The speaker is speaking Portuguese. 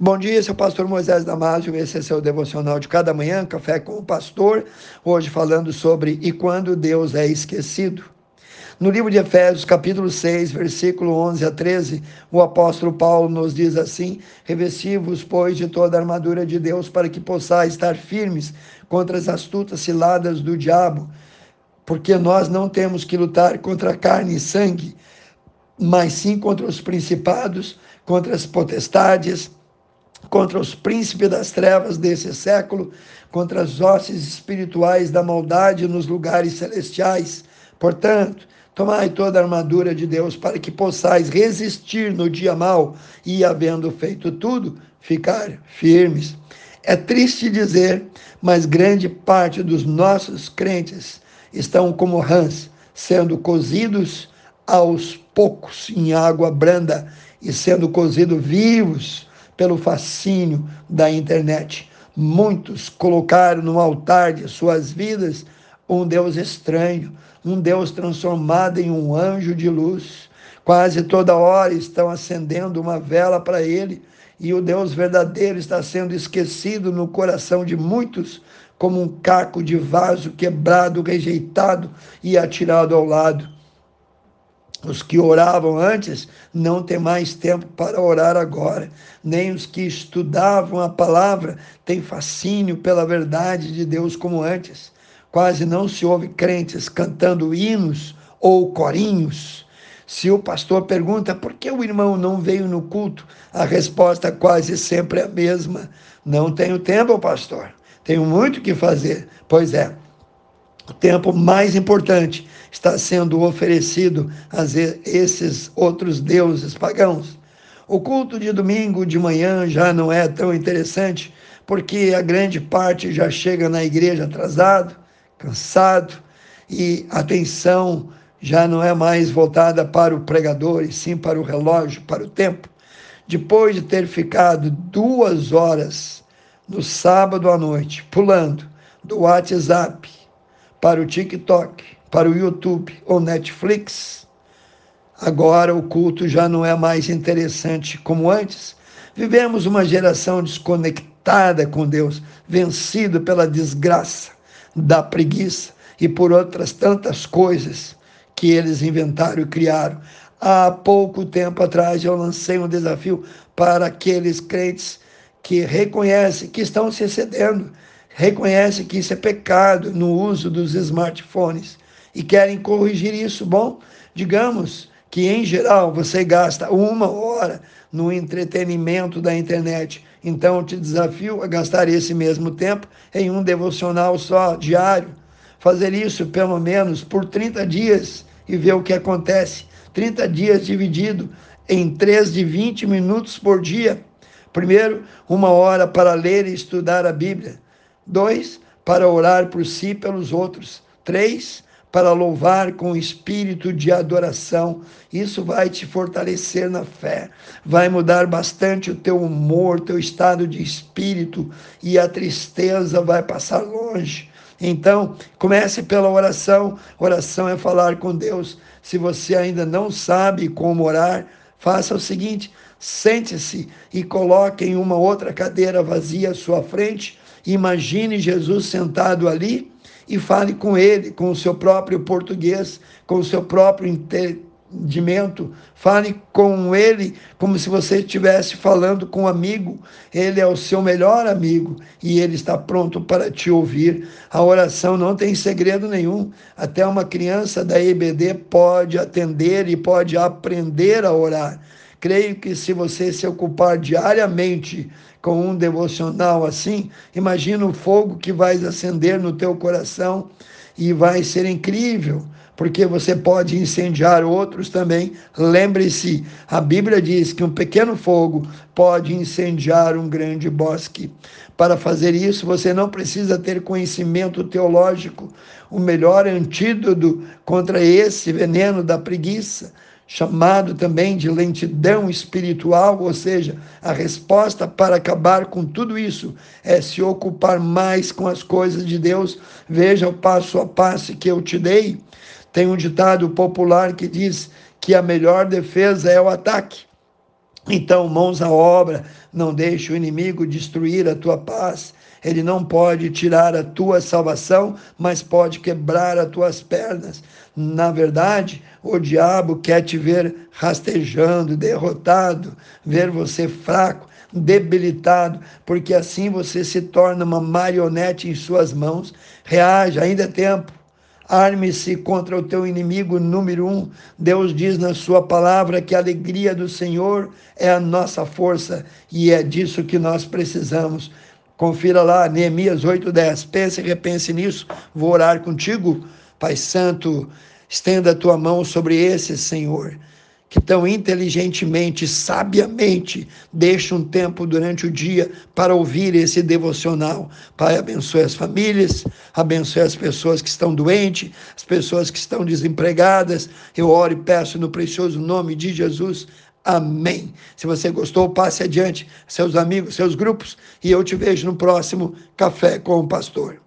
Bom dia, o pastor Moisés Damásio, esse é seu devocional de cada manhã, Café com o Pastor, hoje falando sobre E quando Deus é esquecido. No livro de Efésios, capítulo 6, versículo 11 a 13, o apóstolo Paulo nos diz assim: Revesti-vos, pois, de toda a armadura de Deus, para que possais estar firmes contra as astutas ciladas do diabo, porque nós não temos que lutar contra carne e sangue, mas sim contra os principados, contra as potestades, contra os príncipes das trevas desse século, contra as hostes espirituais da maldade nos lugares celestiais. Portanto, tomai toda a armadura de Deus para que possais resistir no dia mau e, havendo feito tudo, ficar firmes. É triste dizer, mas grande parte dos nossos crentes estão como rãs, sendo cozidos aos poucos em água branda e sendo cozidos vivos pelo fascínio da internet. Muitos colocaram no altar de suas vidas um Deus estranho, um Deus transformado em um anjo de luz. Quase toda hora estão acendendo uma vela para ele e o Deus verdadeiro está sendo esquecido no coração de muitos como um caco de vaso quebrado, rejeitado e atirado ao lado. Os que oravam antes não têm mais tempo para orar agora, nem os que estudavam a palavra têm fascínio pela verdade de Deus como antes. Quase não se ouve crentes cantando hinos ou corinhos. Se o pastor pergunta por que o irmão não veio no culto, a resposta quase sempre é a mesma: não tenho tempo, pastor. Tenho muito que fazer. Pois é, o tempo mais importante está sendo oferecido a esses outros deuses pagãos. O culto de domingo de manhã já não é tão interessante, porque a grande parte já chega na igreja atrasado, cansado, e a atenção já não é mais voltada para o pregador, e sim para o relógio, para o tempo. Depois de ter ficado duas horas no sábado à noite, pulando do WhatsApp para o TikTok, para o YouTube ou Netflix, agora o culto já não é mais interessante como antes. Vivemos uma geração desconectada com Deus, vencido pela desgraça da preguiça e por outras tantas coisas que eles inventaram e criaram. Há pouco tempo atrás eu lancei um desafio para aqueles crentes que reconhecem que estão se excedendo, reconhecem que isso é pecado no uso dos smartphones e querem corrigir isso. Bom, digamos que em geral você gasta uma hora no entretenimento da internet. Então eu te desafio a gastar esse mesmo tempo em um devocional só diário. Fazer isso pelo menos por 30 dias e ver o que acontece. 30 dias dividido em 3 de 20 minutos por dia Primeiro, uma hora para ler e estudar a Bíblia. Dois, para orar por si e pelos outros. Três, para louvar com espírito de adoração. Isso vai te fortalecer na fé, vai mudar bastante o teu humor, teu estado de espírito e a tristeza vai passar longe. Então, comece pela oração. Oração é falar com Deus. Se você ainda não sabe como orar, faça o seguinte: Sente-se e coloque em uma outra cadeira vazia à sua frente. Imagine Jesus sentado ali e fale com ele, com o seu próprio português, com o seu próprio entendimento. Fale com ele como se você estivesse falando com um amigo. Ele é o seu melhor amigo e ele está pronto para te ouvir. A oração não tem segredo nenhum. Até uma criança da EBD pode atender e pode aprender a orar. Creio que se você se ocupar diariamente com um devocional assim, imagina o fogo que vai acender no teu coração e vai ser incrível, porque você pode incendiar outros também. Lembre-se, a Bíblia diz que um pequeno fogo pode incendiar um grande bosque. Para fazer isso, você não precisa ter conhecimento teológico. O melhor antídoto contra esse veneno da preguiça chamado também de lentidão espiritual, ou seja, a resposta para acabar com tudo isso é se ocupar mais com as coisas de Deus. Veja o passo a passo que eu te dei. Tem um ditado popular que diz que a melhor defesa é o ataque. Então, mãos à obra, não deixe o inimigo destruir a tua paz. Ele não pode tirar a tua salvação, mas pode quebrar as tuas pernas. Na verdade, o diabo quer te ver rastejando, derrotado, ver você fraco, debilitado, porque assim você se torna uma marionete em suas mãos. Reage, ainda é tempo. Arme-se contra o teu inimigo número um. Deus diz na sua palavra que a alegria do Senhor é a nossa força e é disso que nós precisamos. Confira lá, Neemias 8,10. Pense e repense nisso. Vou orar contigo. Pai Santo, estenda a tua mão sobre esse, Senhor que tão inteligentemente, sabiamente, deixa um tempo durante o dia para ouvir esse devocional. Pai, abençoe as famílias, abençoe as pessoas que estão doentes, as pessoas que estão desempregadas. Eu oro e peço no precioso nome de Jesus. Amém. Se você gostou, passe adiante, seus amigos, seus grupos, e eu te vejo no próximo Café com o Pastor.